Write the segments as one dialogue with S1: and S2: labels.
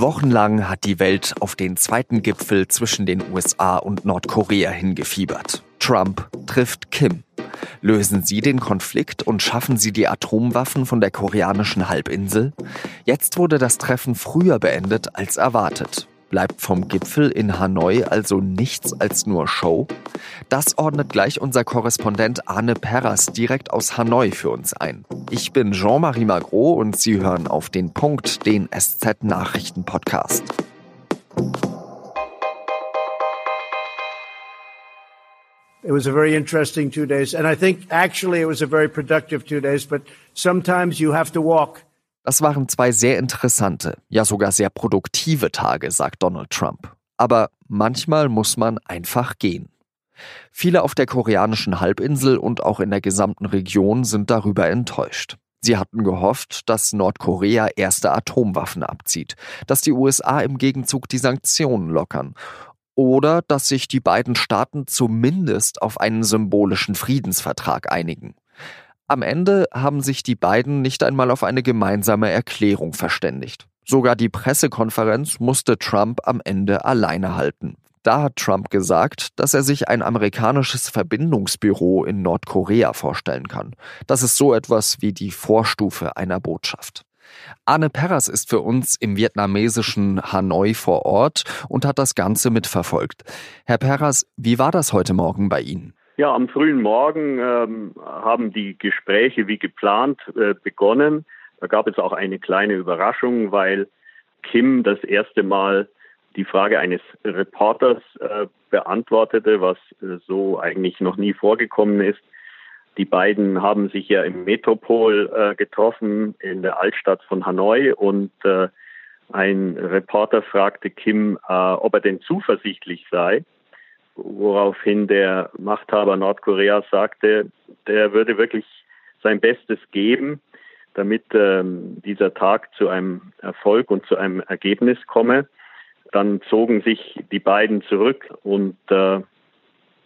S1: Wochenlang hat die Welt auf den zweiten Gipfel zwischen den USA und Nordkorea hingefiebert. Trump trifft Kim. Lösen Sie den Konflikt und schaffen Sie die Atomwaffen von der koreanischen Halbinsel? Jetzt wurde das Treffen früher beendet als erwartet. Bleibt vom Gipfel in Hanoi also nichts als nur Show? Das ordnet gleich unser Korrespondent Arne Perras direkt aus Hanoi für uns ein. Ich bin Jean-Marie Magro und Sie hören auf den Punkt den SZ-Nachrichten-Podcast.
S2: It was a very interesting two days. And I think actually it was a very productive two days, but sometimes you have to walk.
S1: Das waren zwei sehr interessante, ja sogar sehr produktive Tage, sagt Donald Trump. Aber manchmal muss man einfach gehen. Viele auf der koreanischen Halbinsel und auch in der gesamten Region sind darüber enttäuscht. Sie hatten gehofft, dass Nordkorea erste Atomwaffen abzieht, dass die USA im Gegenzug die Sanktionen lockern oder dass sich die beiden Staaten zumindest auf einen symbolischen Friedensvertrag einigen. Am Ende haben sich die beiden nicht einmal auf eine gemeinsame Erklärung verständigt. Sogar die Pressekonferenz musste Trump am Ende alleine halten. Da hat Trump gesagt, dass er sich ein amerikanisches Verbindungsbüro in Nordkorea vorstellen kann. Das ist so etwas wie die Vorstufe einer Botschaft. Arne Perras ist für uns im vietnamesischen Hanoi vor Ort und hat das Ganze mitverfolgt. Herr Perras, wie war das heute Morgen bei Ihnen?
S3: Ja, am frühen Morgen ähm, haben die Gespräche wie geplant äh, begonnen. Da gab es auch eine kleine Überraschung, weil Kim das erste Mal die Frage eines Reporters äh, beantwortete, was äh, so eigentlich noch nie vorgekommen ist. Die beiden haben sich ja im Metropol äh, getroffen, in der Altstadt von Hanoi und äh, ein Reporter fragte Kim, äh, ob er denn zuversichtlich sei woraufhin der Machthaber Nordkoreas sagte, der würde wirklich sein Bestes geben, damit ähm, dieser Tag zu einem Erfolg und zu einem Ergebnis komme. Dann zogen sich die beiden zurück und äh,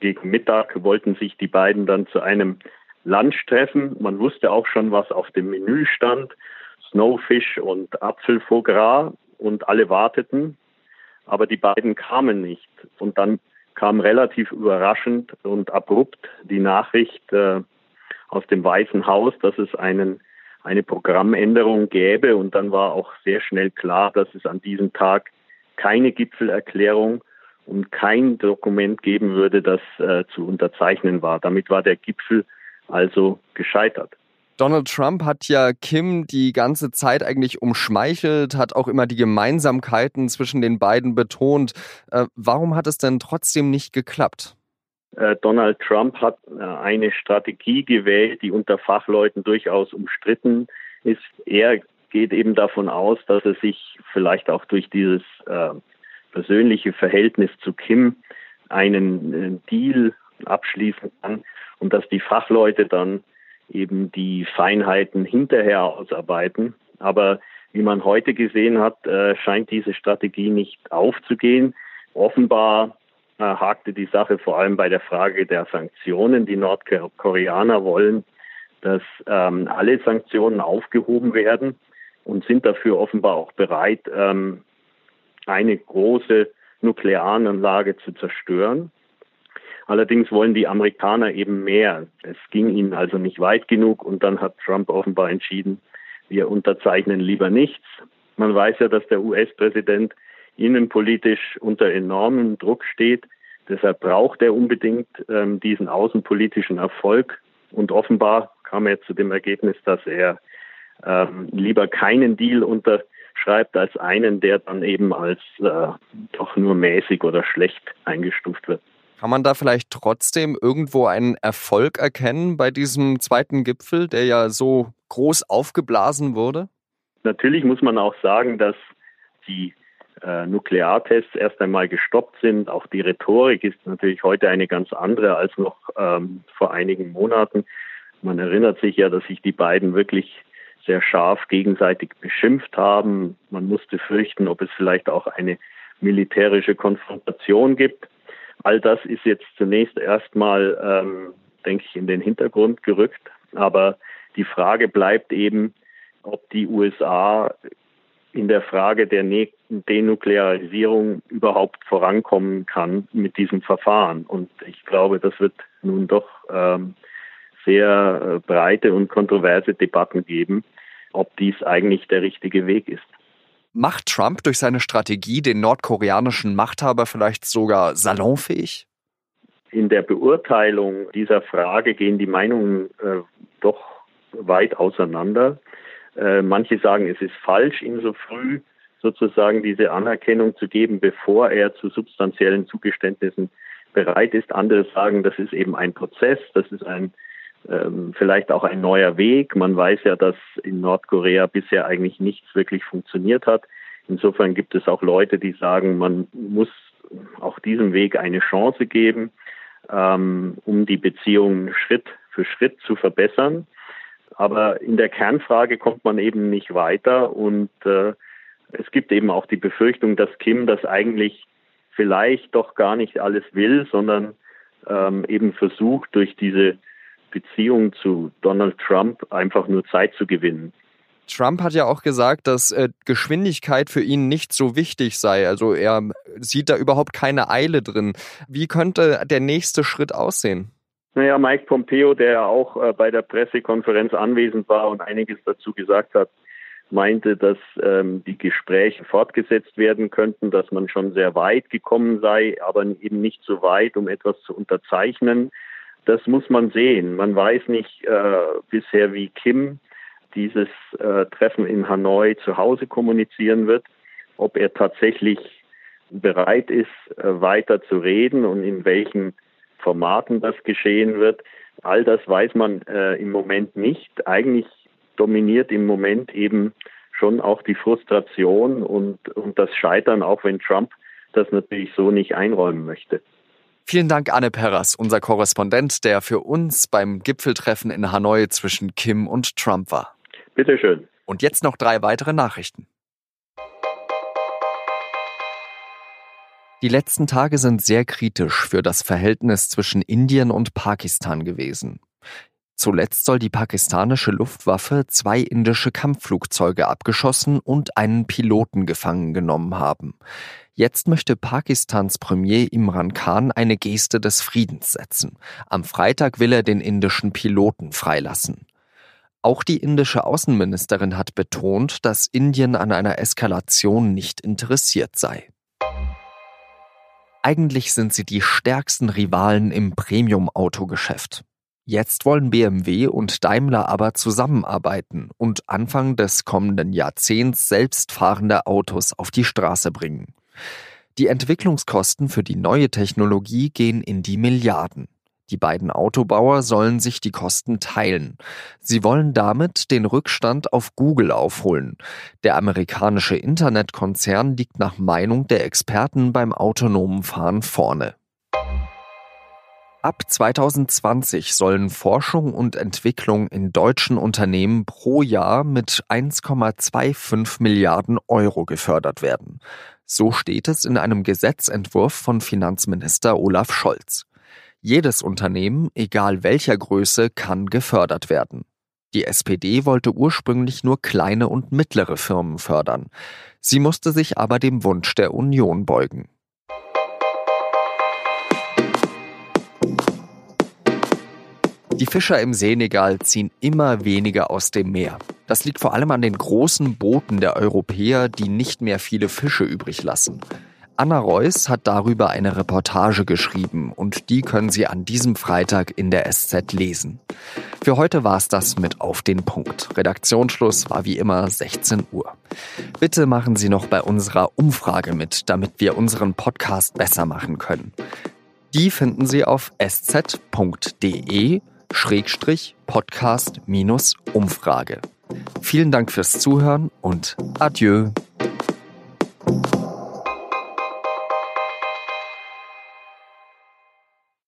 S3: gegen Mittag wollten sich die beiden dann zu einem Lunch treffen. Man wusste auch schon, was auf dem Menü stand. Snowfish und Apfelfoie und alle warteten, aber die beiden kamen nicht. Und dann kam relativ überraschend und abrupt die Nachricht äh, aus dem Weißen Haus, dass es einen, eine Programmänderung gäbe. Und dann war auch sehr schnell klar, dass es an diesem Tag keine Gipfelerklärung und kein Dokument geben würde, das äh, zu unterzeichnen war. Damit war der Gipfel also gescheitert.
S1: Donald Trump hat ja Kim die ganze Zeit eigentlich umschmeichelt, hat auch immer die Gemeinsamkeiten zwischen den beiden betont. Äh, warum hat es denn trotzdem nicht geklappt?
S3: Äh, Donald Trump hat äh, eine Strategie gewählt, die unter Fachleuten durchaus umstritten ist. Er geht eben davon aus, dass er sich vielleicht auch durch dieses äh, persönliche Verhältnis zu Kim einen äh, Deal abschließen kann und dass die Fachleute dann eben die Feinheiten hinterher ausarbeiten. Aber wie man heute gesehen hat, äh, scheint diese Strategie nicht aufzugehen. Offenbar äh, hakte die Sache vor allem bei der Frage der Sanktionen. Die Nordkoreaner wollen, dass ähm, alle Sanktionen aufgehoben werden und sind dafür offenbar auch bereit, ähm, eine große Nuklearanlage zu zerstören. Allerdings wollen die Amerikaner eben mehr. Es ging ihnen also nicht weit genug und dann hat Trump offenbar entschieden, wir unterzeichnen lieber nichts. Man weiß ja, dass der US-Präsident innenpolitisch unter enormem Druck steht. Deshalb braucht er unbedingt ähm, diesen außenpolitischen Erfolg. Und offenbar kam er zu dem Ergebnis, dass er ähm, lieber keinen Deal unterschreibt als einen, der dann eben als äh, doch nur mäßig oder schlecht eingestuft wird.
S1: Kann man da vielleicht trotzdem irgendwo einen Erfolg erkennen bei diesem zweiten Gipfel, der ja so groß aufgeblasen wurde?
S3: Natürlich muss man auch sagen, dass die äh, Nukleartests erst einmal gestoppt sind. Auch die Rhetorik ist natürlich heute eine ganz andere als noch ähm, vor einigen Monaten. Man erinnert sich ja, dass sich die beiden wirklich sehr scharf gegenseitig beschimpft haben. Man musste fürchten, ob es vielleicht auch eine militärische Konfrontation gibt. All das ist jetzt zunächst erstmal, ähm, denke ich, in den Hintergrund gerückt. Aber die Frage bleibt eben, ob die USA in der Frage der Denuklearisierung überhaupt vorankommen kann mit diesem Verfahren. Und ich glaube, das wird nun doch ähm, sehr äh, breite und kontroverse Debatten geben, ob dies eigentlich der richtige Weg ist.
S1: Macht Trump durch seine Strategie den nordkoreanischen Machthaber vielleicht sogar salonfähig?
S3: In der Beurteilung dieser Frage gehen die Meinungen äh, doch weit auseinander. Äh, manche sagen, es ist falsch, ihm so früh sozusagen diese Anerkennung zu geben, bevor er zu substanziellen Zugeständnissen bereit ist. Andere sagen, das ist eben ein Prozess, das ist ein ähm, vielleicht auch ein neuer Weg. Man weiß ja, dass in Nordkorea bisher eigentlich nichts wirklich funktioniert hat. Insofern gibt es auch Leute, die sagen, man muss auch diesem Weg eine Chance geben, ähm, um die Beziehungen Schritt für Schritt zu verbessern. Aber in der Kernfrage kommt man eben nicht weiter und äh, es gibt eben auch die Befürchtung, dass Kim das eigentlich vielleicht doch gar nicht alles will, sondern ähm, eben versucht, durch diese Beziehung zu Donald Trump einfach nur Zeit zu gewinnen.
S1: Trump hat ja auch gesagt, dass äh, Geschwindigkeit für ihn nicht so wichtig sei. Also er sieht da überhaupt keine Eile drin. Wie könnte der nächste Schritt aussehen?
S3: Naja, Mike Pompeo, der auch äh, bei der Pressekonferenz anwesend war und einiges dazu gesagt hat, meinte, dass ähm, die Gespräche fortgesetzt werden könnten, dass man schon sehr weit gekommen sei, aber eben nicht so weit, um etwas zu unterzeichnen. Das muss man sehen. Man weiß nicht äh, bisher, wie Kim dieses äh, Treffen in Hanoi zu Hause kommunizieren wird, ob er tatsächlich bereit ist, äh, weiter zu reden und in welchen Formaten das geschehen wird. All das weiß man äh, im Moment nicht. Eigentlich dominiert im Moment eben schon auch die Frustration und, und das Scheitern, auch wenn Trump das natürlich so nicht einräumen möchte.
S1: Vielen Dank, Anne Perras, unser Korrespondent, der für uns beim Gipfeltreffen in Hanoi zwischen Kim und Trump war.
S3: Bitteschön.
S1: Und jetzt noch drei weitere Nachrichten. Die letzten Tage sind sehr kritisch für das Verhältnis zwischen Indien und Pakistan gewesen. Zuletzt soll die pakistanische Luftwaffe zwei indische Kampfflugzeuge abgeschossen und einen Piloten gefangen genommen haben. Jetzt möchte Pakistans Premier Imran Khan eine Geste des Friedens setzen. Am Freitag will er den indischen Piloten freilassen. Auch die indische Außenministerin hat betont, dass Indien an einer Eskalation nicht interessiert sei. Eigentlich sind sie die stärksten Rivalen im Premium-Autogeschäft. Jetzt wollen BMW und Daimler aber zusammenarbeiten und Anfang des kommenden Jahrzehnts selbstfahrende Autos auf die Straße bringen. Die Entwicklungskosten für die neue Technologie gehen in die Milliarden. Die beiden Autobauer sollen sich die Kosten teilen. Sie wollen damit den Rückstand auf Google aufholen. Der amerikanische Internetkonzern liegt nach Meinung der Experten beim autonomen Fahren vorne. Ab 2020 sollen Forschung und Entwicklung in deutschen Unternehmen pro Jahr mit 1,25 Milliarden Euro gefördert werden. So steht es in einem Gesetzentwurf von Finanzminister Olaf Scholz. Jedes Unternehmen, egal welcher Größe, kann gefördert werden. Die SPD wollte ursprünglich nur kleine und mittlere Firmen fördern. Sie musste sich aber dem Wunsch der Union beugen. Die Fischer im Senegal ziehen immer weniger aus dem Meer. Das liegt vor allem an den großen Booten der Europäer, die nicht mehr viele Fische übrig lassen. Anna Reuss hat darüber eine Reportage geschrieben und die können Sie an diesem Freitag in der SZ lesen. Für heute war es das mit Auf den Punkt. Redaktionsschluss war wie immer 16 Uhr. Bitte machen Sie noch bei unserer Umfrage mit, damit wir unseren Podcast besser machen können. Die finden Sie auf sz.de Schrägstrich Podcast minus Umfrage. Vielen Dank fürs Zuhören und adieu.